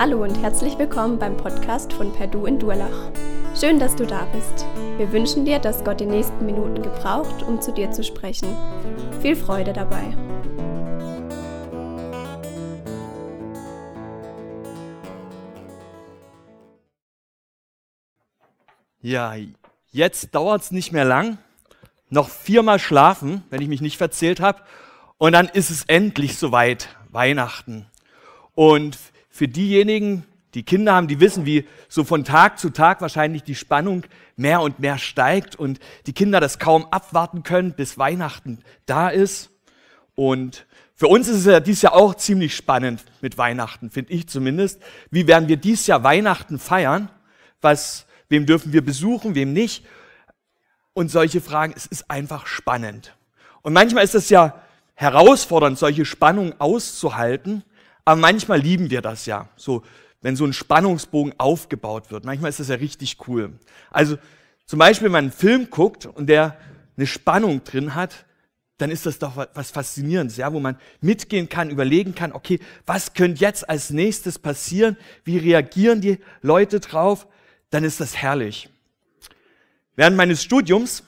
Hallo und herzlich willkommen beim Podcast von Perdu in Durlach. Schön, dass du da bist. Wir wünschen dir, dass Gott die nächsten Minuten gebraucht, um zu dir zu sprechen. Viel Freude dabei. Ja, jetzt dauert es nicht mehr lang. Noch viermal schlafen, wenn ich mich nicht verzählt habe. Und dann ist es endlich soweit, Weihnachten. Und für diejenigen, die Kinder haben, die wissen, wie so von Tag zu Tag wahrscheinlich die Spannung mehr und mehr steigt und die Kinder das kaum abwarten können, bis Weihnachten da ist. Und für uns ist es ja dieses Jahr auch ziemlich spannend mit Weihnachten, finde ich zumindest. Wie werden wir dieses Jahr Weihnachten feiern? Was, wem dürfen wir besuchen, wem nicht? Und solche Fragen, es ist einfach spannend. Und manchmal ist es ja herausfordernd, solche Spannungen auszuhalten. Aber manchmal lieben wir das ja, so wenn so ein Spannungsbogen aufgebaut wird. Manchmal ist das ja richtig cool. Also zum Beispiel, wenn man einen Film guckt und der eine Spannung drin hat, dann ist das doch was Faszinierendes, ja, wo man mitgehen kann, überlegen kann, okay, was könnte jetzt als nächstes passieren? Wie reagieren die Leute drauf? Dann ist das herrlich. Während meines Studiums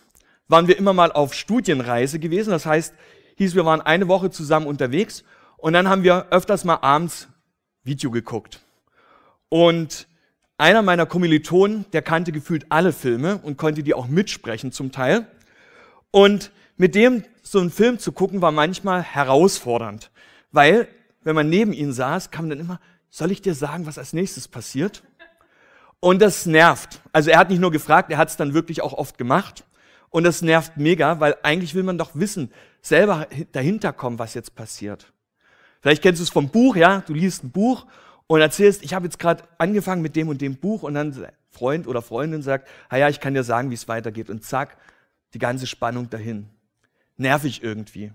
waren wir immer mal auf Studienreise gewesen. Das heißt, hieß, wir waren eine Woche zusammen unterwegs und dann haben wir öfters mal abends Video geguckt. Und einer meiner Kommilitonen, der kannte gefühlt alle Filme und konnte die auch mitsprechen zum Teil. Und mit dem so einen Film zu gucken war manchmal herausfordernd, weil wenn man neben ihm saß, kam dann immer, soll ich dir sagen, was als nächstes passiert? Und das nervt. Also er hat nicht nur gefragt, er hat es dann wirklich auch oft gemacht. Und das nervt mega, weil eigentlich will man doch wissen, selber dahinter kommen, was jetzt passiert. Vielleicht kennst du es vom Buch, ja? Du liest ein Buch und erzählst, ich habe jetzt gerade angefangen mit dem und dem Buch und dann Freund oder Freundin sagt, ja, ich kann dir sagen, wie es weitergeht und zack, die ganze Spannung dahin. Nervig irgendwie.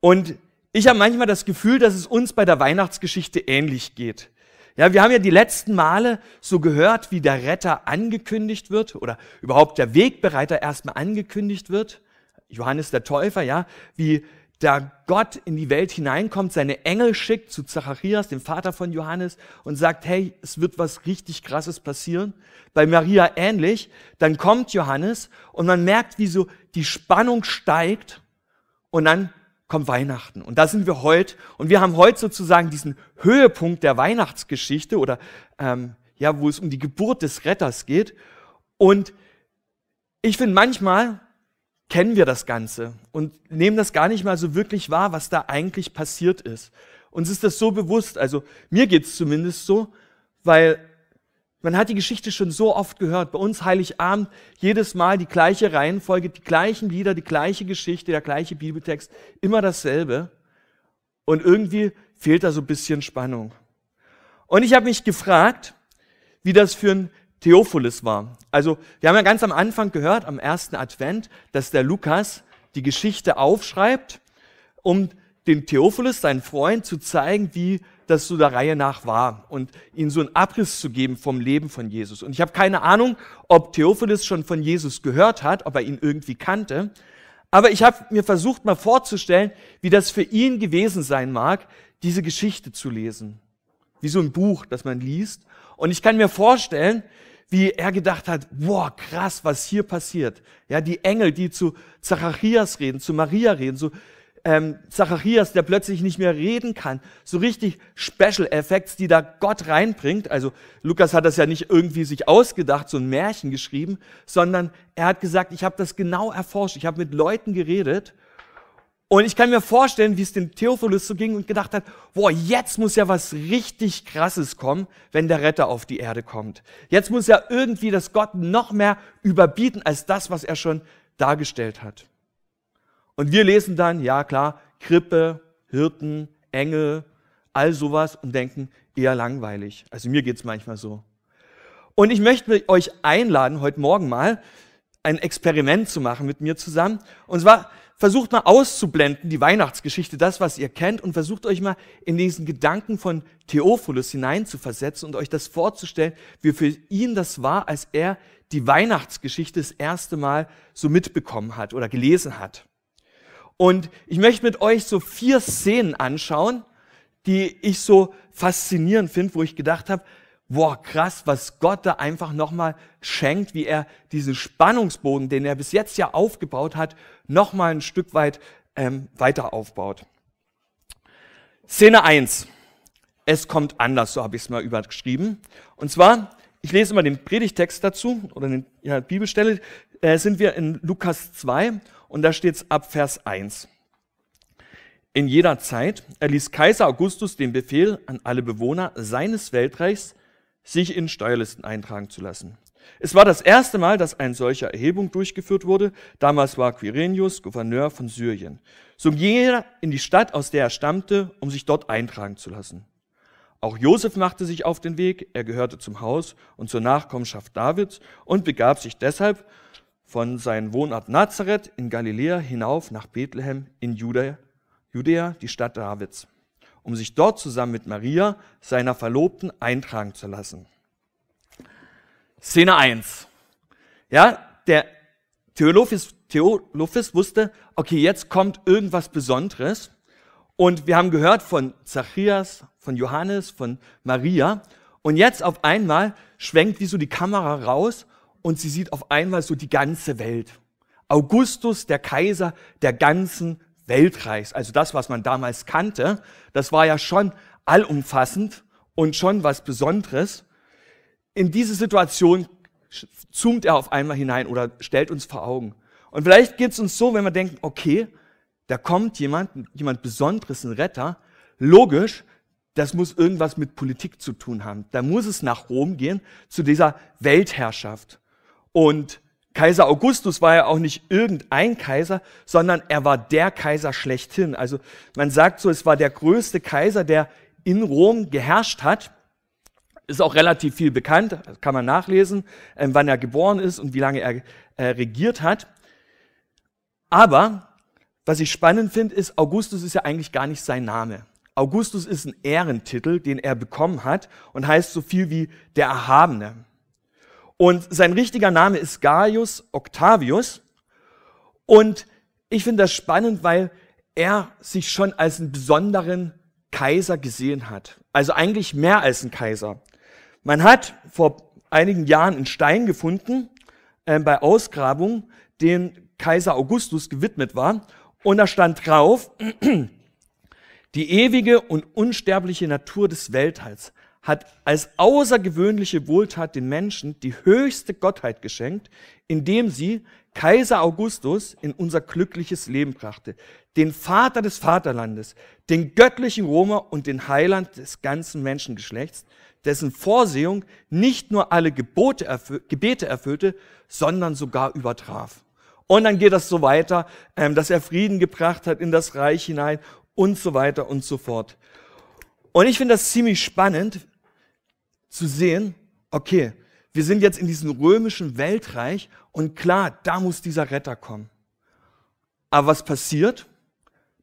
Und ich habe manchmal das Gefühl, dass es uns bei der Weihnachtsgeschichte ähnlich geht. Ja, wir haben ja die letzten Male so gehört, wie der Retter angekündigt wird oder überhaupt der Wegbereiter erstmal angekündigt wird. Johannes der Täufer, ja, wie da Gott in die Welt hineinkommt, seine Engel schickt zu Zacharias, dem Vater von Johannes, und sagt, hey, es wird was richtig Krasses passieren. Bei Maria ähnlich. Dann kommt Johannes und man merkt, wie so die Spannung steigt und dann kommt Weihnachten. Und da sind wir heute. Und wir haben heute sozusagen diesen Höhepunkt der Weihnachtsgeschichte oder ähm, ja, wo es um die Geburt des Retters geht. Und ich finde manchmal kennen wir das Ganze und nehmen das gar nicht mal so wirklich wahr, was da eigentlich passiert ist. Uns ist das so bewusst, also mir geht's zumindest so, weil man hat die Geschichte schon so oft gehört. Bei uns Heiligabend jedes Mal die gleiche Reihenfolge, die gleichen Lieder, die gleiche Geschichte, der gleiche Bibeltext, immer dasselbe. Und irgendwie fehlt da so ein bisschen Spannung. Und ich habe mich gefragt, wie das für ein Theophilus war. Also wir haben ja ganz am Anfang gehört, am ersten Advent, dass der Lukas die Geschichte aufschreibt, um den Theophilus, seinen Freund, zu zeigen, wie das so der Reihe nach war und ihnen so einen Abriss zu geben vom Leben von Jesus. Und ich habe keine Ahnung, ob Theophilus schon von Jesus gehört hat, ob er ihn irgendwie kannte. Aber ich habe mir versucht, mal vorzustellen, wie das für ihn gewesen sein mag, diese Geschichte zu lesen. Wie so ein Buch, das man liest. Und ich kann mir vorstellen, wie er gedacht hat, boah, krass, was hier passiert. Ja, die Engel, die zu Zacharias reden, zu Maria reden, so ähm, Zacharias, der plötzlich nicht mehr reden kann, so richtig Special Effects, die da Gott reinbringt. Also Lukas hat das ja nicht irgendwie sich ausgedacht, so ein Märchen geschrieben, sondern er hat gesagt, ich habe das genau erforscht, ich habe mit Leuten geredet und ich kann mir vorstellen, wie es dem Theophilus so ging und gedacht hat, boah, jetzt muss ja was richtig Krasses kommen, wenn der Retter auf die Erde kommt. Jetzt muss ja irgendwie das Gott noch mehr überbieten als das, was er schon dargestellt hat. Und wir lesen dann, ja klar, Krippe, Hirten, Engel, all sowas und denken, eher langweilig. Also mir geht's manchmal so. Und ich möchte euch einladen, heute Morgen mal ein Experiment zu machen mit mir zusammen. Und zwar versucht mal auszublenden, die Weihnachtsgeschichte, das, was ihr kennt, und versucht euch mal in diesen Gedanken von Theophilus hineinzuversetzen und euch das vorzustellen, wie für ihn das war, als er die Weihnachtsgeschichte das erste Mal so mitbekommen hat oder gelesen hat. Und ich möchte mit euch so vier Szenen anschauen, die ich so faszinierend finde, wo ich gedacht habe, boah, krass, was Gott da einfach nochmal schenkt, wie er diesen Spannungsbogen, den er bis jetzt ja aufgebaut hat, nochmal ein Stück weit ähm, weiter aufbaut. Szene 1. Es kommt anders, so habe ich es mal überschrieben. Und zwar, ich lese immer den Predigtext dazu oder den ja, Bibelstelle, äh, sind wir in Lukas 2 und da steht es ab Vers 1. In jeder Zeit erließ Kaiser Augustus den Befehl an alle Bewohner seines Weltreichs, sich in Steuerlisten eintragen zu lassen. Es war das erste Mal, dass eine solche Erhebung durchgeführt wurde. Damals war Quirinius Gouverneur von Syrien. So ging jeder in die Stadt, aus der er stammte, um sich dort eintragen zu lassen. Auch Josef machte sich auf den Weg. Er gehörte zum Haus und zur Nachkommenschaft Davids und begab sich deshalb von seinem Wohnort Nazareth in Galiläa hinauf nach Bethlehem in Judäa, Judäa, die Stadt Davids, um sich dort zusammen mit Maria, seiner Verlobten, eintragen zu lassen. Szene 1. Ja, der Theolophis, Theolophis wusste, okay, jetzt kommt irgendwas Besonderes. Und wir haben gehört von Zacharias, von Johannes, von Maria. Und jetzt auf einmal schwenkt wie so die Kamera raus und sie sieht auf einmal so die ganze Welt. Augustus, der Kaiser der ganzen Weltreichs. Also das, was man damals kannte, das war ja schon allumfassend und schon was Besonderes in diese Situation zoomt er auf einmal hinein oder stellt uns vor Augen. Und vielleicht geht es uns so, wenn wir denken, okay, da kommt jemand, jemand Besonderes, ein Retter. Logisch, das muss irgendwas mit Politik zu tun haben. Da muss es nach Rom gehen, zu dieser Weltherrschaft. Und Kaiser Augustus war ja auch nicht irgendein Kaiser, sondern er war der Kaiser schlechthin. Also man sagt so, es war der größte Kaiser, der in Rom geherrscht hat. Ist auch relativ viel bekannt, kann man nachlesen, ähm, wann er geboren ist und wie lange er äh, regiert hat. Aber was ich spannend finde, ist, Augustus ist ja eigentlich gar nicht sein Name. Augustus ist ein Ehrentitel, den er bekommen hat und heißt so viel wie der Erhabene. Und sein richtiger Name ist Gaius Octavius. Und ich finde das spannend, weil er sich schon als einen besonderen Kaiser gesehen hat. Also eigentlich mehr als ein Kaiser. Man hat vor einigen Jahren einen Stein gefunden äh, bei Ausgrabung, den Kaiser Augustus gewidmet war. Und da stand drauf, die ewige und unsterbliche Natur des Welthalls hat als außergewöhnliche Wohltat den Menschen die höchste Gottheit geschenkt, indem sie Kaiser Augustus in unser glückliches Leben brachte, den Vater des Vaterlandes, den göttlichen Römer und den Heiland des ganzen Menschengeschlechts, dessen Vorsehung nicht nur alle Gebote erfü Gebete erfüllte, sondern sogar übertraf. Und dann geht das so weiter, ähm, dass er Frieden gebracht hat in das Reich hinein und so weiter und so fort. Und ich finde das ziemlich spannend zu sehen, okay, wir sind jetzt in diesem römischen Weltreich und klar, da muss dieser Retter kommen. Aber was passiert?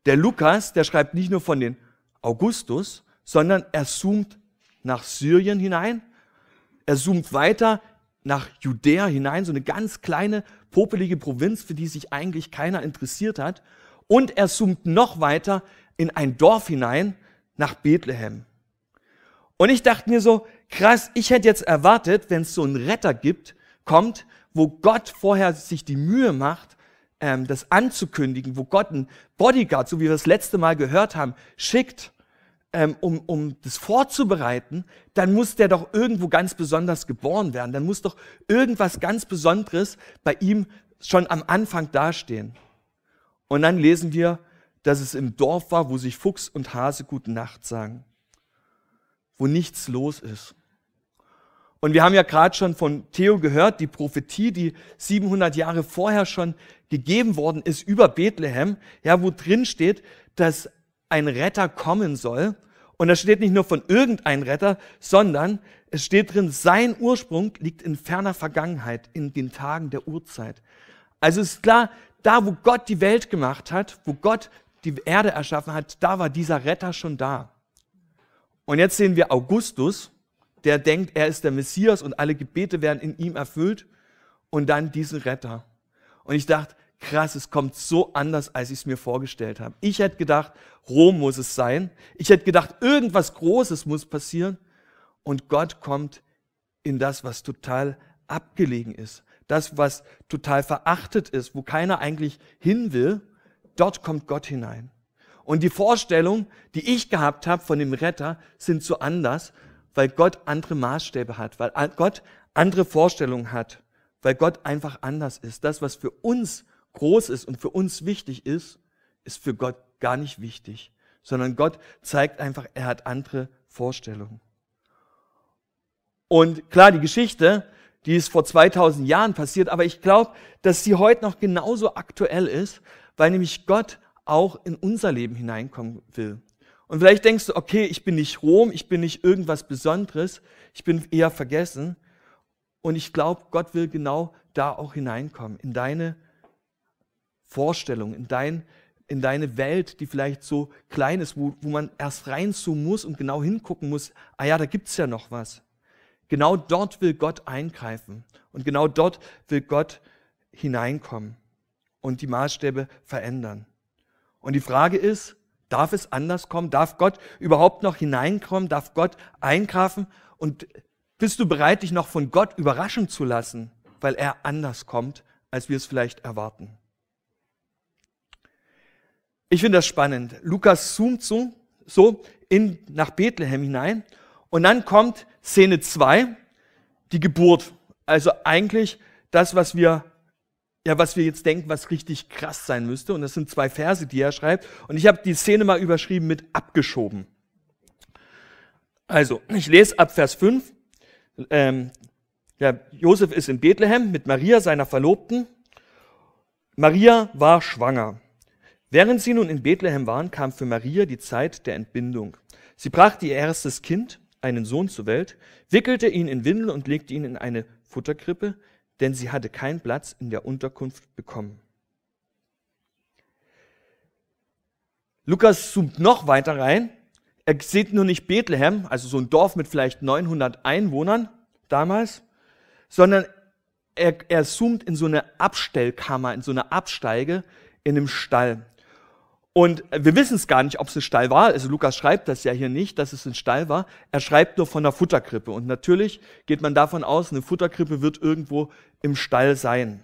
Der Lukas, der schreibt nicht nur von den Augustus, sondern er zoomt nach Syrien hinein. Er zoomt weiter nach Judäa hinein, so eine ganz kleine, popelige Provinz, für die sich eigentlich keiner interessiert hat. Und er zoomt noch weiter in ein Dorf hinein, nach Bethlehem. Und ich dachte mir so, krass, ich hätte jetzt erwartet, wenn es so einen Retter gibt, kommt, wo Gott vorher sich die Mühe macht, ähm, das anzukündigen, wo Gott einen Bodyguard, so wie wir das letzte Mal gehört haben, schickt ähm, um, um das vorzubereiten, dann muss der doch irgendwo ganz besonders geboren werden. Dann muss doch irgendwas ganz Besonderes bei ihm schon am Anfang dastehen. Und dann lesen wir, dass es im Dorf war, wo sich Fuchs und Hase gute Nacht sagen, wo nichts los ist. Und wir haben ja gerade schon von Theo gehört, die Prophetie, die 700 Jahre vorher schon gegeben worden ist über Bethlehem, ja, wo drin steht, dass ein Retter kommen soll. Und da steht nicht nur von irgendein Retter, sondern es steht drin, sein Ursprung liegt in ferner Vergangenheit, in den Tagen der Urzeit. Also ist klar, da wo Gott die Welt gemacht hat, wo Gott die Erde erschaffen hat, da war dieser Retter schon da. Und jetzt sehen wir Augustus, der denkt, er ist der Messias und alle Gebete werden in ihm erfüllt und dann diesen Retter. Und ich dachte, krass, es kommt so anders, als ich es mir vorgestellt habe. Ich hätte gedacht, Rom muss es sein. Ich hätte gedacht, irgendwas Großes muss passieren. Und Gott kommt in das, was total abgelegen ist. Das, was total verachtet ist, wo keiner eigentlich hin will. Dort kommt Gott hinein. Und die Vorstellung, die ich gehabt habe von dem Retter, sind so anders, weil Gott andere Maßstäbe hat, weil Gott andere Vorstellungen hat, weil Gott einfach anders ist. Das, was für uns groß ist und für uns wichtig ist, ist für Gott gar nicht wichtig, sondern Gott zeigt einfach, er hat andere Vorstellungen. Und klar, die Geschichte, die ist vor 2000 Jahren passiert, aber ich glaube, dass sie heute noch genauso aktuell ist, weil nämlich Gott auch in unser Leben hineinkommen will. Und vielleicht denkst du, okay, ich bin nicht Rom, ich bin nicht irgendwas Besonderes, ich bin eher vergessen. Und ich glaube, Gott will genau da auch hineinkommen, in deine Vorstellung, in, dein, in deine Welt, die vielleicht so klein ist, wo, wo man erst reinzoomen muss und genau hingucken muss, ah ja, da gibt's ja noch was. Genau dort will Gott eingreifen und genau dort will Gott hineinkommen und die Maßstäbe verändern. Und die Frage ist, darf es anders kommen? Darf Gott überhaupt noch hineinkommen? Darf Gott eingreifen? Und bist du bereit, dich noch von Gott überraschen zu lassen, weil er anders kommt, als wir es vielleicht erwarten? Ich finde das spannend. Lukas zoomt so, so in, nach Bethlehem hinein und dann kommt Szene 2, die Geburt. Also eigentlich das, was wir ja, was wir jetzt denken, was richtig krass sein müsste. Und das sind zwei Verse, die er schreibt. Und ich habe die Szene mal überschrieben mit abgeschoben. Also, ich lese ab Vers 5. Ähm, ja, Josef ist in Bethlehem mit Maria, seiner Verlobten. Maria war schwanger. Während sie nun in Bethlehem waren, kam für Maria die Zeit der Entbindung. Sie brachte ihr erstes Kind, einen Sohn zur Welt, wickelte ihn in Windel und legte ihn in eine Futterkrippe, denn sie hatte keinen Platz in der Unterkunft bekommen. Lukas zoomt noch weiter rein. Er sieht nur nicht Bethlehem, also so ein Dorf mit vielleicht 900 Einwohnern damals, sondern er, er zoomt in so eine Abstellkammer, in so eine Absteige in einem Stall. Und wir wissen es gar nicht, ob es ein Stall war. Also Lukas schreibt das ja hier nicht, dass es ein Stall war. Er schreibt nur von einer Futterkrippe. Und natürlich geht man davon aus, eine Futterkrippe wird irgendwo im Stall sein.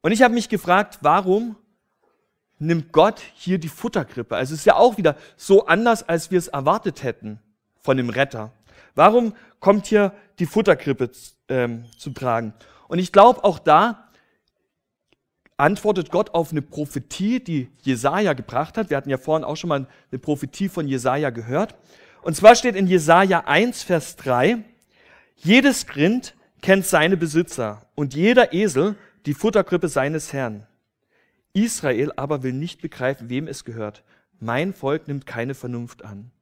Und ich habe mich gefragt, warum nimmt Gott hier die Futterkrippe? Also es ist ja auch wieder so anders, als wir es erwartet hätten von dem Retter. Warum kommt hier die Futterkrippe ähm, zu tragen? Und ich glaube, auch da antwortet Gott auf eine Prophetie, die Jesaja gebracht hat. Wir hatten ja vorhin auch schon mal eine Prophetie von Jesaja gehört. Und zwar steht in Jesaja 1, Vers 3, jedes Grind kennt seine Besitzer und jeder Esel die Futterkrippe seines Herrn. Israel aber will nicht begreifen, wem es gehört. Mein Volk nimmt keine Vernunft an.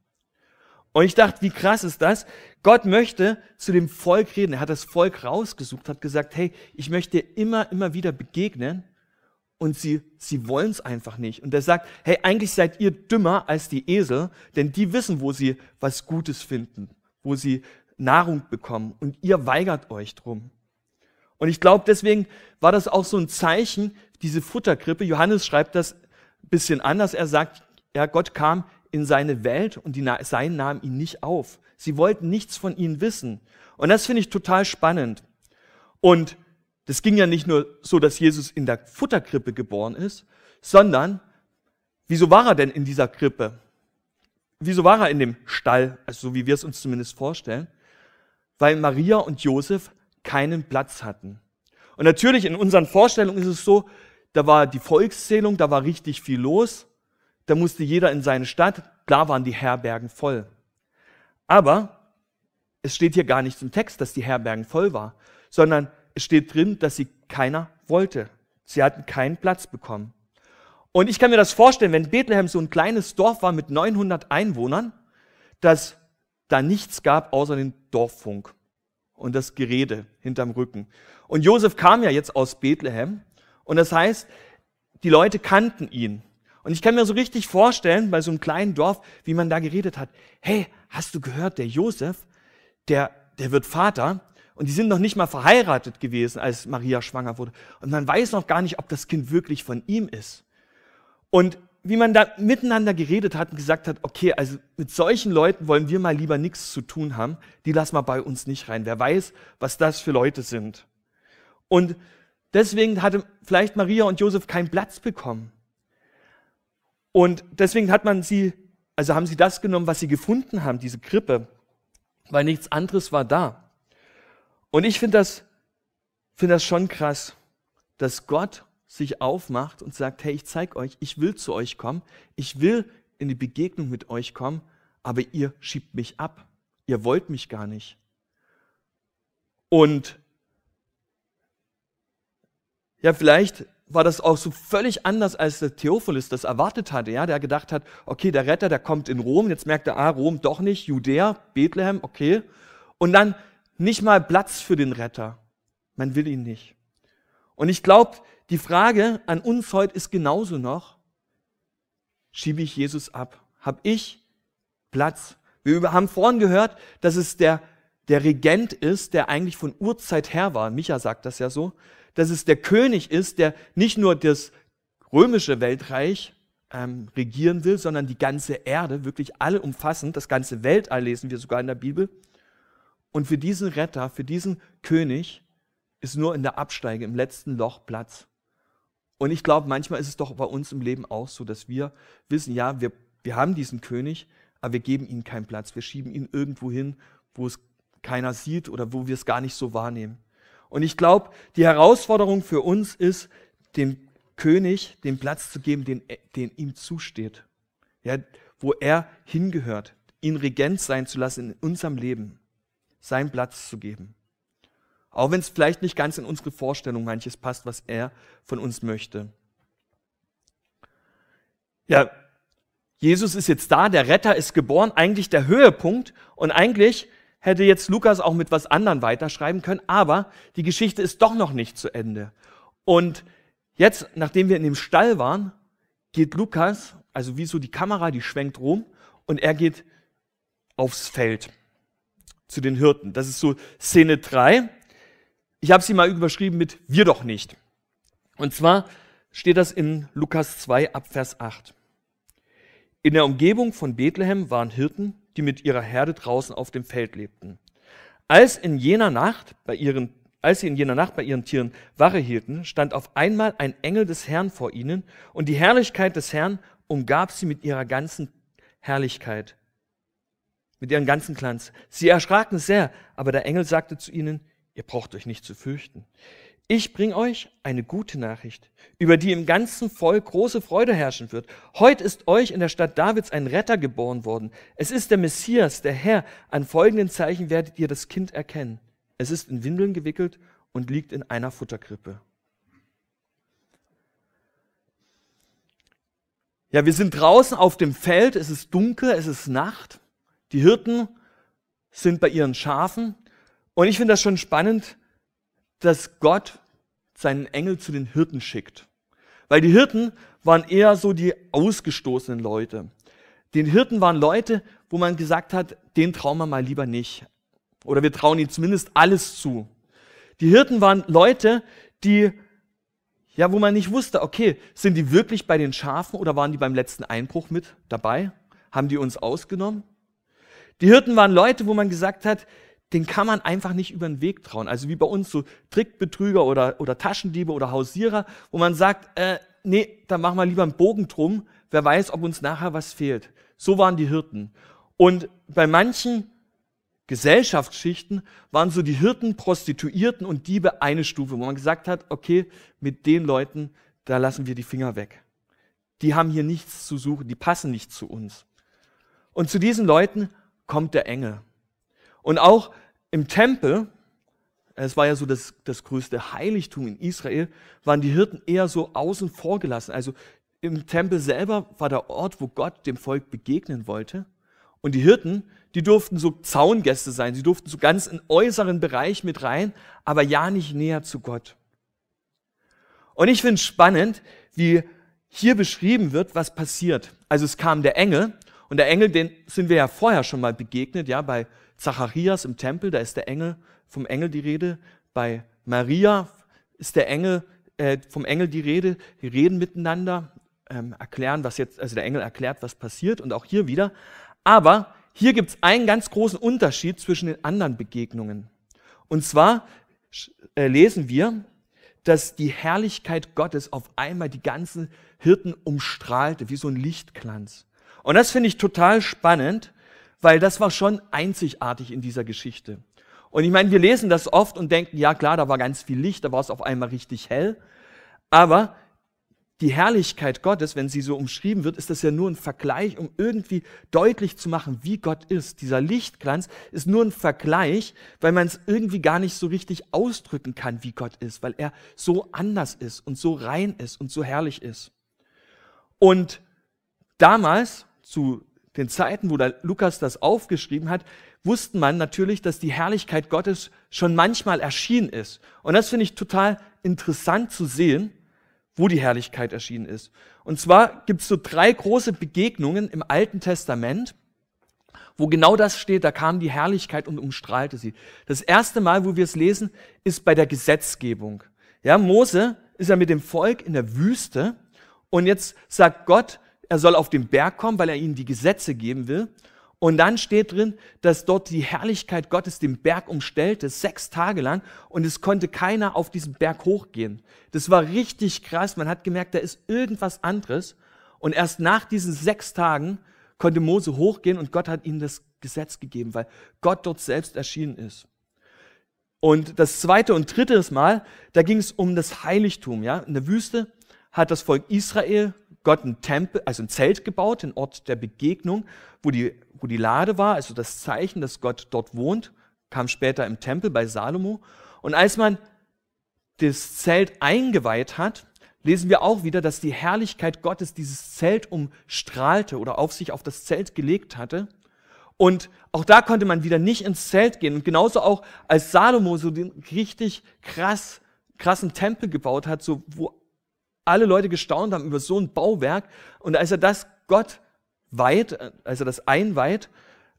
Und ich dachte, wie krass ist das? Gott möchte zu dem Volk reden. Er hat das Volk rausgesucht, hat gesagt, hey, ich möchte dir immer, immer wieder begegnen und sie, sie wollen es einfach nicht. Und er sagt, hey, eigentlich seid ihr dümmer als die Esel, denn die wissen, wo sie was Gutes finden, wo sie Nahrung bekommen und ihr weigert euch drum. Und ich glaube, deswegen war das auch so ein Zeichen, diese Futterkrippe. Johannes schreibt das ein bisschen anders. Er sagt, ja, Gott kam in seine Welt und die Sein nahmen ihn nicht auf. Sie wollten nichts von ihnen wissen. Und das finde ich total spannend. Und das ging ja nicht nur so, dass Jesus in der Futterkrippe geboren ist, sondern wieso war er denn in dieser Krippe? Wieso war er in dem Stall, also so wie wir es uns zumindest vorstellen? Weil Maria und Josef keinen Platz hatten. Und natürlich in unseren Vorstellungen ist es so, da war die Volkszählung, da war richtig viel los, da musste jeder in seine Stadt, klar waren die Herbergen voll. Aber es steht hier gar nicht im Text, dass die Herbergen voll war, sondern steht drin, dass sie keiner wollte. Sie hatten keinen Platz bekommen. Und ich kann mir das vorstellen, wenn Bethlehem so ein kleines Dorf war mit 900 Einwohnern, dass da nichts gab außer den Dorffunk und das Gerede hinterm Rücken. Und Josef kam ja jetzt aus Bethlehem und das heißt, die Leute kannten ihn. Und ich kann mir so richtig vorstellen, bei so einem kleinen Dorf, wie man da geredet hat. Hey, hast du gehört, der Josef, der, der wird Vater Und die sind noch nicht mal verheiratet gewesen, als Maria schwanger wurde. Und man weiß noch gar nicht, ob das Kind wirklich von ihm ist. Und wie man da miteinander geredet hat und gesagt hat, okay, also mit solchen Leuten wollen wir mal lieber nichts zu tun haben, die lassen wir bei uns nicht rein. Wer weiß, was das für Leute sind. Und deswegen hatte vielleicht Maria und Josef keinen Platz bekommen. Und deswegen hat man sie, also haben sie das genommen, was sie gefunden haben, diese Krippe, weil nichts anderes war da. Und ich finde das, finde das schon krass, dass Gott sich aufmacht und sagt, hey, ich zeige euch, ich will zu euch kommen, ich will in die Begegnung mit euch kommen, aber ihr schiebt mich ab. Ihr wollt mich gar nicht. Und ja, vielleicht war das auch so völlig anders, als der Theophilus das erwartet hatte. Ja, der gedacht hat, okay, der Retter, der kommt in Rom. Jetzt merkt er, ah, Rom doch nicht, Judäa, Bethlehem, okay. Und dann nicht mal Platz für den Retter. Man will ihn nicht. Und ich glaube, die Frage an uns heute ist genauso noch, schiebe ich Jesus ab? Hab ich Platz? Wir haben vorhin gehört, dass es der, der Regent ist, der eigentlich von Urzeit her war. Micha sagt das ja so. Dass es der König ist, der nicht nur das römische Weltreich ähm, regieren will, sondern die ganze Erde, wirklich alle umfassend, das ganze Weltall lesen wir sogar in der Bibel. Und für diesen Retter, für diesen König ist nur in der Absteige, im letzten Loch Platz. Und ich glaube, manchmal ist es doch bei uns im Leben auch so, dass wir wissen, ja, wir, wir haben diesen König, aber wir geben ihm keinen Platz. Wir schieben ihn irgendwo hin, wo es keiner sieht oder wo wir es gar nicht so wahrnehmen. Und ich glaube, die Herausforderung für uns ist, dem König den Platz zu geben, den, den ihm zusteht. Ja, wo er hingehört, ihn Regent sein zu lassen in unserem Leben, seinen Platz zu geben. Auch wenn es vielleicht nicht ganz in unsere Vorstellung manches passt, was er von uns möchte. Ja, Jesus ist jetzt da, der Retter ist geboren, eigentlich der Höhepunkt und eigentlich hätte jetzt Lukas auch mit was anderem weiterschreiben können, aber die Geschichte ist doch noch nicht zu Ende. Und jetzt, nachdem wir in dem Stall waren, geht Lukas, also wie so die Kamera, die schwenkt rum und er geht aufs Feld zu den Hirten. Das ist so Szene 3. Ich habe sie mal überschrieben mit wir doch nicht. Und zwar steht das in Lukas 2 ab Vers 8. In der Umgebung von Bethlehem waren Hirten, die mit ihrer Herde draußen auf dem Feld lebten. Als in jener Nacht bei ihren als sie in jener Nacht bei ihren Tieren Wache hielten, stand auf einmal ein Engel des Herrn vor ihnen, und die Herrlichkeit des Herrn umgab sie mit ihrer ganzen Herrlichkeit, mit ihrem ganzen Glanz. Sie erschraken sehr, aber der Engel sagte zu ihnen, Ihr braucht euch nicht zu fürchten. Ich bringe euch eine gute Nachricht, über die im ganzen Volk große Freude herrschen wird. Heute ist euch in der Stadt Davids ein Retter geboren worden. Es ist der Messias, der Herr. An folgenden Zeichen werdet ihr das Kind erkennen. Es ist in Windeln gewickelt und liegt in einer Futterkrippe. Ja, wir sind draußen auf dem Feld, es ist dunkel, es ist Nacht. Die Hirten sind bei ihren Schafen und ich finde das schon spannend, dass Gott seinen Engel zu den Hirten schickt. Weil die Hirten waren eher so die ausgestoßenen Leute. Den Hirten waren Leute, wo man gesagt hat, den trauen wir mal lieber nicht. Oder wir trauen ihnen zumindest alles zu. Die Hirten waren Leute, die, ja, wo man nicht wusste, okay, sind die wirklich bei den Schafen oder waren die beim letzten Einbruch mit dabei? Haben die uns ausgenommen? Die Hirten waren Leute, wo man gesagt hat, den kann man einfach nicht über den Weg trauen. Also wie bei uns so Trickbetrüger oder, oder Taschendiebe oder Hausierer, wo man sagt, äh, nee, da machen wir lieber einen Bogen drum, wer weiß, ob uns nachher was fehlt. So waren die Hirten. Und bei manchen Gesellschaftsschichten waren so die Hirten, Prostituierten und Diebe eine Stufe, wo man gesagt hat, okay, mit den Leuten, da lassen wir die Finger weg. Die haben hier nichts zu suchen, die passen nicht zu uns. Und zu diesen Leuten kommt der Engel. Und auch im Tempel, es war ja so das, das größte Heiligtum in Israel, waren die Hirten eher so außen vor gelassen. Also im Tempel selber war der Ort, wo Gott dem Volk begegnen wollte. Und die Hirten, die durften so Zaungäste sein. Sie durften so ganz in äußeren Bereich mit rein, aber ja nicht näher zu Gott. Und ich finde es spannend, wie hier beschrieben wird, was passiert. Also es kam der Engel und der Engel, den sind wir ja vorher schon mal begegnet, ja, bei Zacharias im Tempel, da ist der Engel vom Engel die Rede, bei Maria ist der Engel, äh, vom Engel die Rede, die reden miteinander, ähm, erklären, was jetzt, also der Engel erklärt, was passiert und auch hier wieder. Aber hier gibt es einen ganz großen Unterschied zwischen den anderen Begegnungen. Und zwar äh, lesen wir, dass die Herrlichkeit Gottes auf einmal die ganzen Hirten umstrahlte, wie so ein Lichtglanz. Und das finde ich total spannend, weil das war schon einzigartig in dieser Geschichte. Und ich meine, wir lesen das oft und denken, ja klar, da war ganz viel Licht, da war es auf einmal richtig hell. Aber die Herrlichkeit Gottes, wenn sie so umschrieben wird, ist das ja nur ein Vergleich, um irgendwie deutlich zu machen, wie Gott ist. Dieser Lichtglanz ist nur ein Vergleich, weil man es irgendwie gar nicht so richtig ausdrücken kann, wie Gott ist, weil er so anders ist und so rein ist und so herrlich ist. Und damals, zu den Zeiten, wo der Lukas das aufgeschrieben hat, wusste man natürlich, dass die Herrlichkeit Gottes schon manchmal erschienen ist. Und das finde ich total interessant zu sehen, wo die Herrlichkeit erschienen ist. Und zwar gibt es so drei große Begegnungen im Alten Testament, wo genau das steht, da kam die Herrlichkeit und umstrahlte sie. Das erste Mal, wo wir es lesen, ist bei der Gesetzgebung. Ja, Mose ist ja mit dem Volk in der Wüste und jetzt sagt Gott, er soll auf den Berg kommen, weil er ihnen die Gesetze geben will. Und dann steht drin, dass dort die Herrlichkeit Gottes den Berg umstellte, sechs Tage lang, und es konnte keiner auf diesen Berg hochgehen. Das war richtig krass. Man hat gemerkt, da ist irgendwas anderes. Und erst nach diesen sechs Tagen konnte Mose hochgehen und Gott hat ihnen das Gesetz gegeben, weil Gott dort selbst erschienen ist. Und das zweite und dritte Mal, da ging es um das Heiligtum. Ja? In der Wüste hat das Volk Israel Gott ein Tempel, also ein Zelt gebaut, den Ort der Begegnung, wo die, wo die Lade war, also das Zeichen, dass Gott dort wohnt, kam später im Tempel bei Salomo. Und als man das Zelt eingeweiht hat, lesen wir auch wieder, dass die Herrlichkeit Gottes dieses Zelt umstrahlte oder auf sich auf das Zelt gelegt hatte. Und auch da konnte man wieder nicht ins Zelt gehen. Und genauso auch als Salomo so den richtig krass, krassen Tempel gebaut hat, so wo alle Leute gestaunt haben über so ein Bauwerk. Und als er das Gott weiht, als er das einweiht,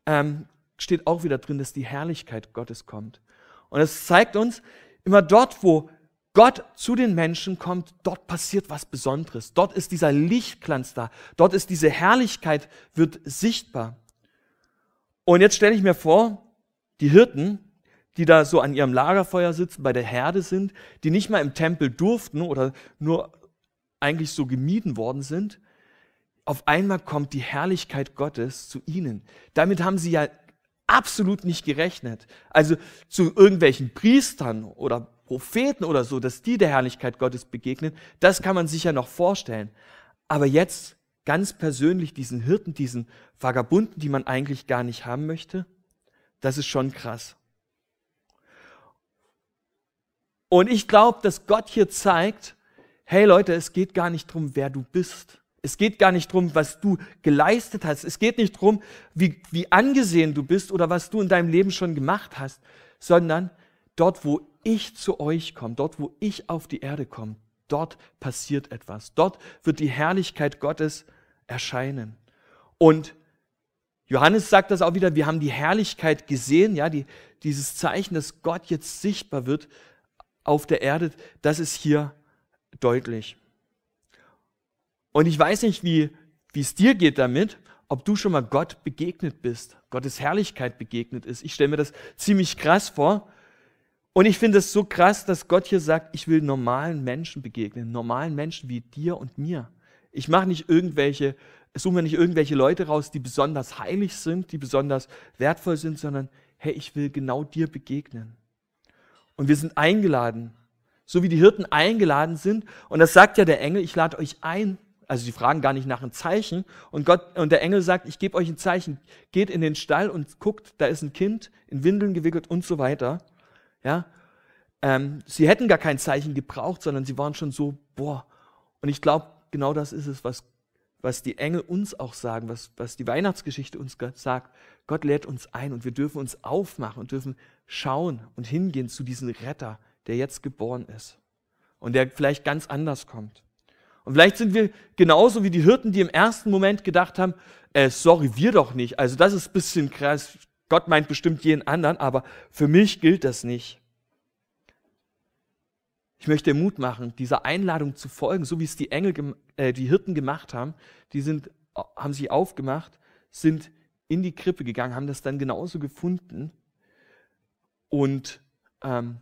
ähm, steht auch wieder drin, dass die Herrlichkeit Gottes kommt. Und es zeigt uns, immer dort, wo Gott zu den Menschen kommt, dort passiert was Besonderes. Dort ist dieser Lichtglanz da. Dort ist diese Herrlichkeit, wird sichtbar. Und jetzt stelle ich mir vor, die Hirten, die da so an ihrem Lagerfeuer sitzen, bei der Herde sind, die nicht mal im Tempel durften oder nur eigentlich so gemieden worden sind, auf einmal kommt die Herrlichkeit Gottes zu ihnen. Damit haben sie ja absolut nicht gerechnet. Also zu irgendwelchen Priestern oder Propheten oder so, dass die der Herrlichkeit Gottes begegnen, das kann man sich ja noch vorstellen. Aber jetzt ganz persönlich diesen Hirten, diesen Vagabunden, die man eigentlich gar nicht haben möchte, das ist schon krass. Und ich glaube, dass Gott hier zeigt, hey Leute, es geht gar nicht darum, wer du bist. Es geht gar nicht darum, was du geleistet hast. Es geht nicht darum, wie, wie angesehen du bist oder was du in deinem Leben schon gemacht hast, sondern dort, wo ich zu euch komme, dort, wo ich auf die Erde komme, dort passiert etwas. Dort wird die Herrlichkeit Gottes erscheinen. Und Johannes sagt das auch wieder, wir haben die Herrlichkeit gesehen, ja, die, dieses Zeichen, dass Gott jetzt sichtbar wird auf der Erde, das ist hier deutlich. Und ich weiß nicht, wie, es dir geht damit, ob du schon mal Gott begegnet bist, Gottes Herrlichkeit begegnet ist. Ich stelle mir das ziemlich krass vor. Und ich finde es so krass, dass Gott hier sagt, ich will normalen Menschen begegnen, normalen Menschen wie dir und mir. Ich mache nicht irgendwelche, suche mir nicht irgendwelche Leute raus, die besonders heilig sind, die besonders wertvoll sind, sondern hey, ich will genau dir begegnen. Und wir sind eingeladen, so wie die Hirten eingeladen sind. Und das sagt ja der Engel, ich lade euch ein. Also sie fragen gar nicht nach einem Zeichen. Und Gott und der Engel sagt, ich gebe euch ein Zeichen. Geht in den Stall und guckt, da ist ein Kind in Windeln gewickelt und so weiter. Ja, ähm, sie hätten gar kein Zeichen gebraucht, sondern sie waren schon so, boah. Und ich glaube, genau das ist es, was, was die Engel uns auch sagen, was, was die Weihnachtsgeschichte uns sagt. Gott lädt uns ein und wir dürfen uns aufmachen und dürfen schauen und hingehen zu diesem Retter, der jetzt geboren ist und der vielleicht ganz anders kommt. Und vielleicht sind wir genauso wie die Hirten, die im ersten Moment gedacht haben, äh, sorry, wir doch nicht. Also das ist ein bisschen krass, Gott meint bestimmt jeden anderen, aber für mich gilt das nicht. Ich möchte Mut machen, dieser Einladung zu folgen, so wie es die Engel, äh, die Hirten gemacht haben. Die sind, haben sich aufgemacht, sind in die Krippe gegangen, haben das dann genauso gefunden und ähm,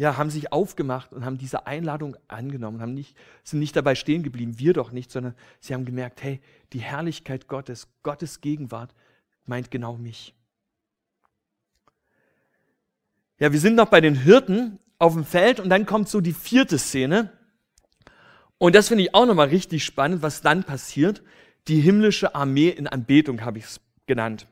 ja, haben sich aufgemacht und haben diese Einladung angenommen, haben nicht, sind nicht dabei stehen geblieben, wir doch nicht, sondern sie haben gemerkt, hey, die Herrlichkeit Gottes, Gottes Gegenwart meint genau mich. Ja, wir sind noch bei den Hirten auf dem Feld und dann kommt so die vierte Szene. Und das finde ich auch nochmal richtig spannend, was dann passiert. Die himmlische Armee in Anbetung habe ich es genannt.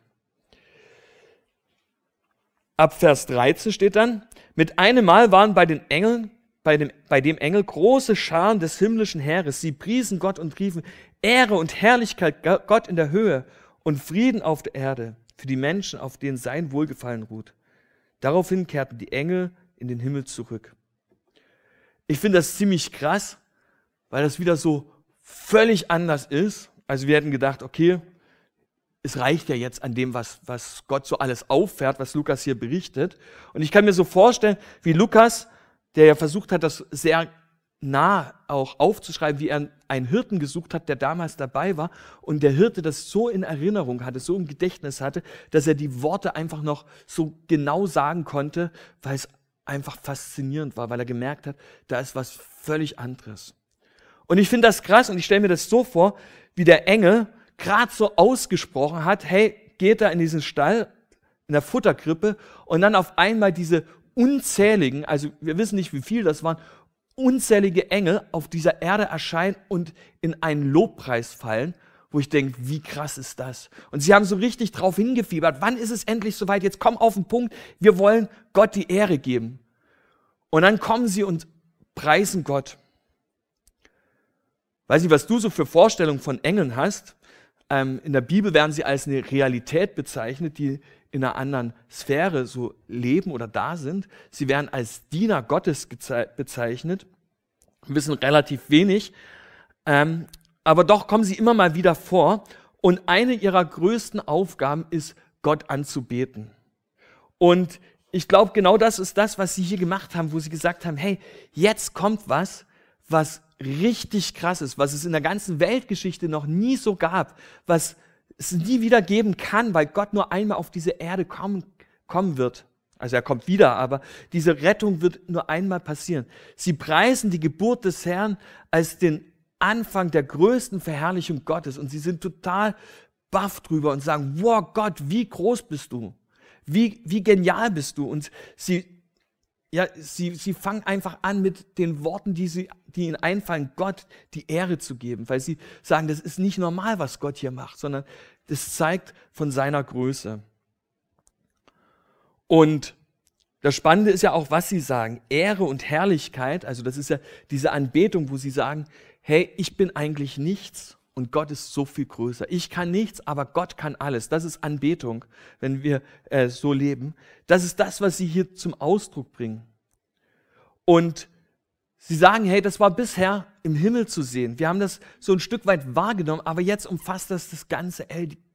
Ab Vers 13 steht dann, mit einem Mal waren bei den Engeln, bei dem, bei dem Engel große Scharen des himmlischen Heeres. Sie priesen Gott und riefen Ehre und Herrlichkeit Gott in der Höhe und Frieden auf der Erde für die Menschen, auf denen sein Wohlgefallen ruht. Daraufhin kehrten die Engel in den Himmel zurück. Ich finde das ziemlich krass, weil das wieder so völlig anders ist. Also wir hätten gedacht, okay, es reicht ja jetzt an dem, was, was Gott so alles auffährt, was Lukas hier berichtet. Und ich kann mir so vorstellen, wie Lukas, der ja versucht hat, das sehr nah auch aufzuschreiben, wie er einen Hirten gesucht hat, der damals dabei war und der Hirte das so in Erinnerung hatte, so im Gedächtnis hatte, dass er die Worte einfach noch so genau sagen konnte, weil es einfach faszinierend war, weil er gemerkt hat, da ist was völlig anderes. Und ich finde das krass und ich stelle mir das so vor, wie der Engel gerade so ausgesprochen hat, hey, geht da in diesen Stall, in der Futterkrippe und dann auf einmal diese unzähligen, also wir wissen nicht, wie viel das waren, unzählige Engel auf dieser Erde erscheinen und in einen Lobpreis fallen wo ich denke, wie krass ist das? Und sie haben so richtig drauf hingefiebert. Wann ist es endlich soweit? Jetzt komm auf den Punkt. Wir wollen Gott die Ehre geben. Und dann kommen sie und preisen Gott. Weiß nicht, was du so für Vorstellungen von Engeln hast. Ähm, in der Bibel werden sie als eine Realität bezeichnet, die in einer anderen Sphäre so leben oder da sind. Sie werden als Diener Gottes bezeichnet. Wissen relativ wenig. Ähm, aber doch kommen sie immer mal wieder vor. Und eine ihrer größten Aufgaben ist, Gott anzubeten. Und ich glaube, genau das ist das, was sie hier gemacht haben, wo sie gesagt haben, hey, jetzt kommt was, was richtig krass ist, was es in der ganzen Weltgeschichte noch nie so gab, was es nie wieder geben kann, weil Gott nur einmal auf diese Erde kommen, kommen wird. Also er kommt wieder, aber diese Rettung wird nur einmal passieren. Sie preisen die Geburt des Herrn als den Anfang der größten Verherrlichung Gottes und sie sind total baff drüber und sagen, wow Gott, wie groß bist du? Wie, wie genial bist du? Und sie, ja, sie, sie fangen einfach an mit den Worten, die, sie, die ihnen einfallen, Gott die Ehre zu geben, weil sie sagen, das ist nicht normal, was Gott hier macht, sondern das zeigt von seiner Größe. Und das Spannende ist ja auch, was sie sagen. Ehre und Herrlichkeit, also das ist ja diese Anbetung, wo sie sagen, hey, ich bin eigentlich nichts und Gott ist so viel größer. Ich kann nichts, aber Gott kann alles. Das ist Anbetung, wenn wir äh, so leben. Das ist das, was sie hier zum Ausdruck bringen. Und sie sagen, hey, das war bisher im Himmel zu sehen. Wir haben das so ein Stück weit wahrgenommen, aber jetzt umfasst das das ganze,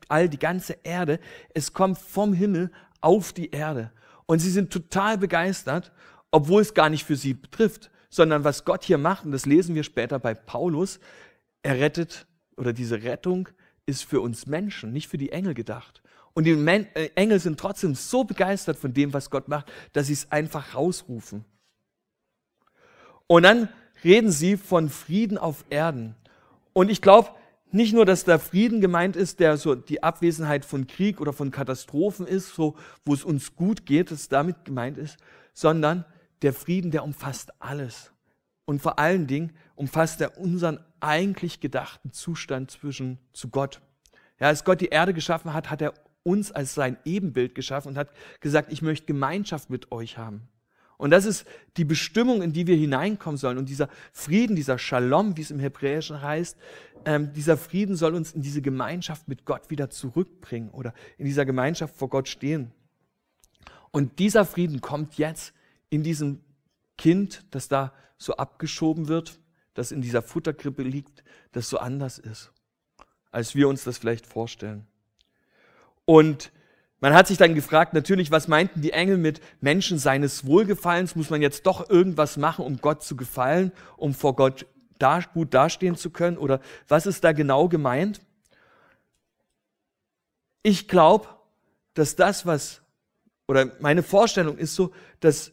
all die ganze Erde. Es kommt vom Himmel auf die Erde. Und sie sind total begeistert, obwohl es gar nicht für sie betrifft sondern was Gott hier macht, und das lesen wir später bei Paulus, er rettet oder diese Rettung ist für uns Menschen, nicht für die Engel gedacht. Und die Men äh, Engel sind trotzdem so begeistert von dem, was Gott macht, dass sie es einfach rausrufen. Und dann reden sie von Frieden auf Erden. Und ich glaube nicht nur, dass da Frieden gemeint ist, der so die Abwesenheit von Krieg oder von Katastrophen ist, so wo es uns gut geht, dass damit gemeint ist, sondern der Frieden, der umfasst alles. Und vor allen Dingen umfasst er unseren eigentlich gedachten Zustand zwischen zu Gott. Ja, als Gott die Erde geschaffen hat, hat er uns als sein Ebenbild geschaffen und hat gesagt, ich möchte Gemeinschaft mit euch haben. Und das ist die Bestimmung, in die wir hineinkommen sollen. Und dieser Frieden, dieser Shalom, wie es im Hebräischen heißt, ähm, dieser Frieden soll uns in diese Gemeinschaft mit Gott wieder zurückbringen oder in dieser Gemeinschaft vor Gott stehen. Und dieser Frieden kommt jetzt in diesem Kind, das da so abgeschoben wird, das in dieser Futterkrippe liegt, das so anders ist, als wir uns das vielleicht vorstellen. Und Man hat sich dann gefragt, natürlich, was meinten die Engel mit Menschen seines Wohlgefallens? Muss man jetzt doch irgendwas machen, um Gott zu gefallen, um vor Gott da, gut dastehen zu können? Oder was ist da genau gemeint? Ich glaube, dass das, was, oder meine Vorstellung ist so, dass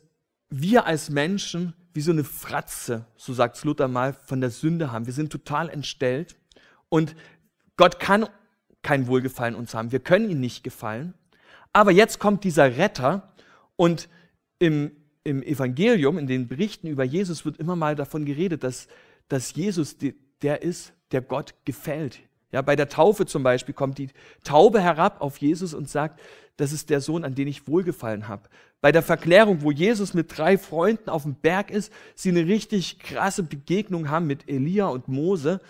wir als Menschen wie so eine Fratze, so sagt Luther mal, von der Sünde haben. Wir sind total entstellt und Gott kann kein Wohlgefallen uns haben. Wir können ihm nicht gefallen. Aber jetzt kommt dieser Retter und im, im Evangelium, in den Berichten über Jesus wird immer mal davon geredet, dass, dass Jesus der ist, der Gott gefällt. Ja, bei der Taufe zum Beispiel kommt die Taube herab auf Jesus und sagt, das ist der Sohn, an den ich wohlgefallen habe. Bei der Verklärung, wo Jesus mit drei Freunden auf dem Berg ist, sie eine richtig krasse Begegnung haben mit Elia und Mose.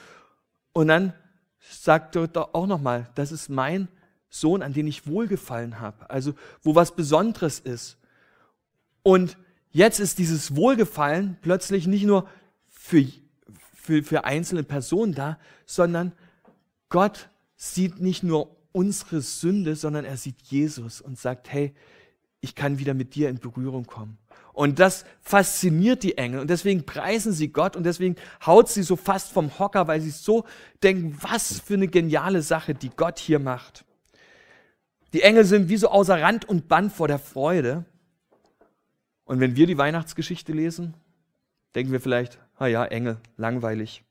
Und dann sagt er auch nochmal, das ist mein Sohn, an den ich wohlgefallen habe. Also wo was Besonderes ist. Und jetzt ist dieses Wohlgefallen plötzlich nicht nur für, für, für einzelne Personen da, sondern Gott sieht nicht nur unsere Sünde, sondern er sieht Jesus und sagt, hey, ich kann wieder mit dir in Berührung kommen. Und das fasziniert die Engel und deswegen preisen sie Gott und deswegen haut sie so fast vom Hocker, weil sie so denken, was für eine geniale Sache, die Gott hier macht. Die Engel sind wie so außer Rand und Band vor der Freude. Und wenn wir die Weihnachtsgeschichte lesen, denken wir vielleicht, ah ja, Engel, langweilig.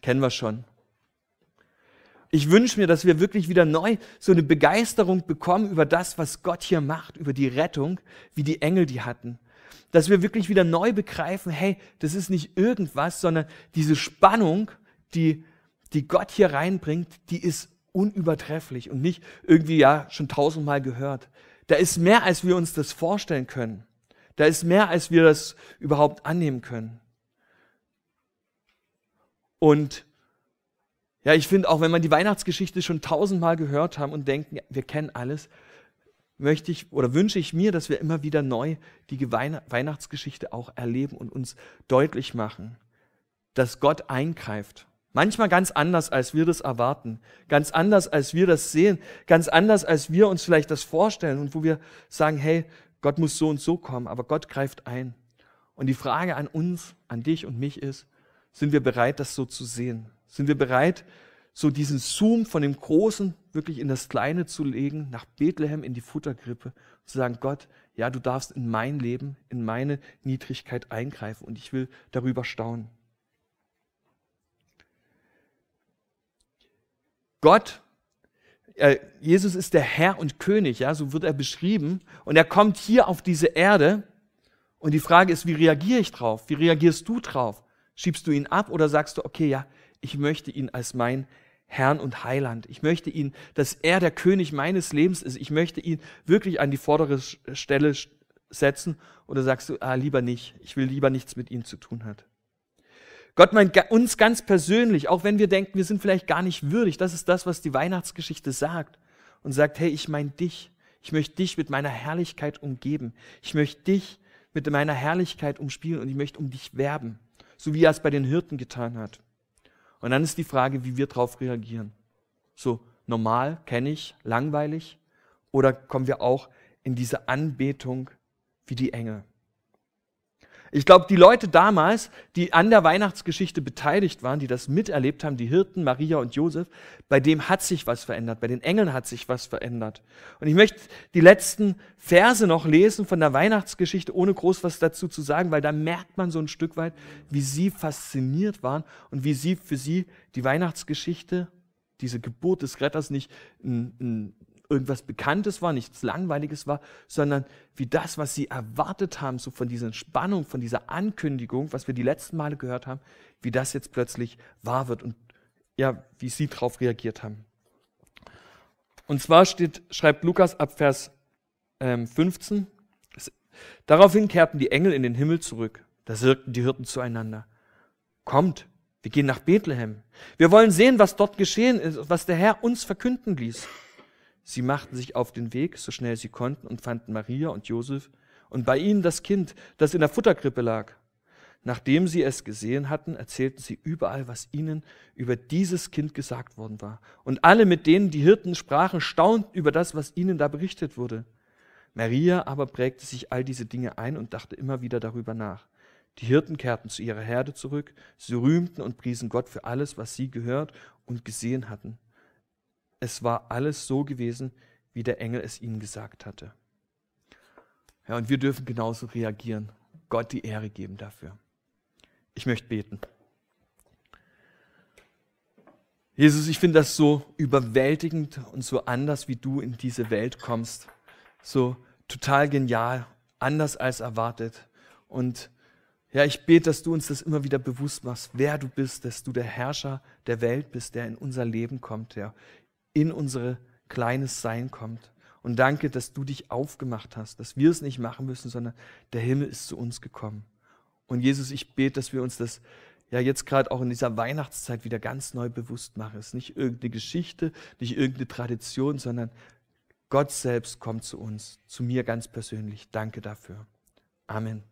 Kennen wir schon. Ich wünsche mir, dass wir wirklich wieder neu so eine Begeisterung bekommen über das, was Gott hier macht, über die Rettung, wie die Engel die hatten. Dass wir wirklich wieder neu begreifen, hey, das ist nicht irgendwas, sondern diese Spannung, die, die Gott hier reinbringt, die ist unübertrefflich und nicht irgendwie ja schon tausendmal gehört. Da ist mehr, als wir uns das vorstellen können. Da ist mehr, als wir das überhaupt annehmen können. Und ja, ich finde auch, wenn man die Weihnachtsgeschichte schon tausendmal gehört haben und denken, wir kennen alles, möchte ich oder wünsche ich mir, dass wir immer wieder neu die Weihnachtsgeschichte auch erleben und uns deutlich machen, dass Gott eingreift Manchmal ganz anders, als wir das erwarten, ganz anders, als wir das sehen, ganz anders, als wir uns vielleicht das vorstellen und wo wir sagen, hey, Gott muss so und so kommen, aber Gott greift ein. Und die Frage an uns, an dich und mich ist, sind wir bereit, das so zu sehen? Sind wir bereit, so diesen Zoom von dem Großen wirklich in das Kleine zu legen, nach Bethlehem in die Futtergrippe, zu sagen, Gott, ja, du darfst in mein Leben, in meine Niedrigkeit eingreifen und ich will darüber staunen. Gott, äh, Jesus ist der Herr und König, ja, so wird er beschrieben. Und er kommt hier auf diese Erde. Und die Frage ist, wie reagiere ich drauf? Wie reagierst du drauf? Schiebst du ihn ab oder sagst du, okay, ja, ich möchte ihn als mein Herrn und Heiland. Ich möchte ihn, dass er der König meines Lebens ist. Ich möchte ihn wirklich an die vordere Stelle setzen. Oder sagst du, ah, lieber nicht. Ich will lieber nichts mit ihm zu tun haben. Gott meint uns ganz persönlich, auch wenn wir denken, wir sind vielleicht gar nicht würdig. Das ist das, was die Weihnachtsgeschichte sagt. Und sagt, hey, ich meine dich. Ich möchte dich mit meiner Herrlichkeit umgeben. Ich möchte dich mit meiner Herrlichkeit umspielen und ich möchte um dich werben. So wie er es bei den Hirten getan hat. Und dann ist die Frage, wie wir darauf reagieren. So normal, kenne ich, langweilig? Oder kommen wir auch in diese Anbetung wie die Engel? Ich glaube, die Leute damals, die an der Weihnachtsgeschichte beteiligt waren, die das miterlebt haben, die Hirten, Maria und Josef, bei dem hat sich was verändert, bei den Engeln hat sich was verändert. Und ich möchte die letzten Verse noch lesen von der Weihnachtsgeschichte, ohne groß was dazu zu sagen, weil da merkt man so ein Stück weit, wie sie fasziniert waren und wie sie für sie die Weihnachtsgeschichte, diese Geburt des Retters nicht ein, ein irgendwas Bekanntes war, nichts Langweiliges war, sondern wie das, was sie erwartet haben, so von dieser Spannung, von dieser Ankündigung, was wir die letzten Male gehört haben, wie das jetzt plötzlich wahr wird und ja, wie sie darauf reagiert haben. Und zwar steht, schreibt Lukas ab Vers ähm, 15, daraufhin kehrten die Engel in den Himmel zurück. Da sagten die Hirten zueinander, kommt, wir gehen nach Bethlehem. Wir wollen sehen, was dort geschehen ist, was der Herr uns verkünden ließ. Sie machten sich auf den Weg, so schnell sie konnten, und fanden Maria und Josef und bei ihnen das Kind, das in der Futterkrippe lag. Nachdem sie es gesehen hatten, erzählten sie überall, was ihnen über dieses Kind gesagt worden war. Und alle, mit denen die Hirten sprachen, staunten über das, was ihnen da berichtet wurde. Maria aber prägte sich all diese Dinge ein und dachte immer wieder darüber nach. Die Hirten kehrten zu ihrer Herde zurück, sie rühmten und priesen Gott für alles, was sie gehört und gesehen hatten. Es war alles so gewesen, wie der Engel es ihnen gesagt hatte. Ja, und wir dürfen genauso reagieren, Gott die Ehre geben dafür. Ich möchte beten. Jesus, ich finde das so überwältigend und so anders, wie du in diese Welt kommst. So total genial, anders als erwartet. Und ja, ich bete, dass du uns das immer wieder bewusst machst, wer du bist, dass du der Herrscher der Welt bist, der in unser Leben kommt, der in unser kleines Sein kommt. Und danke, dass du dich aufgemacht hast, dass wir es nicht machen müssen, sondern der Himmel ist zu uns gekommen. Und Jesus, ich bete, dass wir uns das ja jetzt gerade auch in dieser Weihnachtszeit wieder ganz neu bewusst machen. Es ist nicht irgendeine Geschichte, nicht irgendeine Tradition, sondern Gott selbst kommt zu uns, zu mir ganz persönlich. Danke dafür. Amen.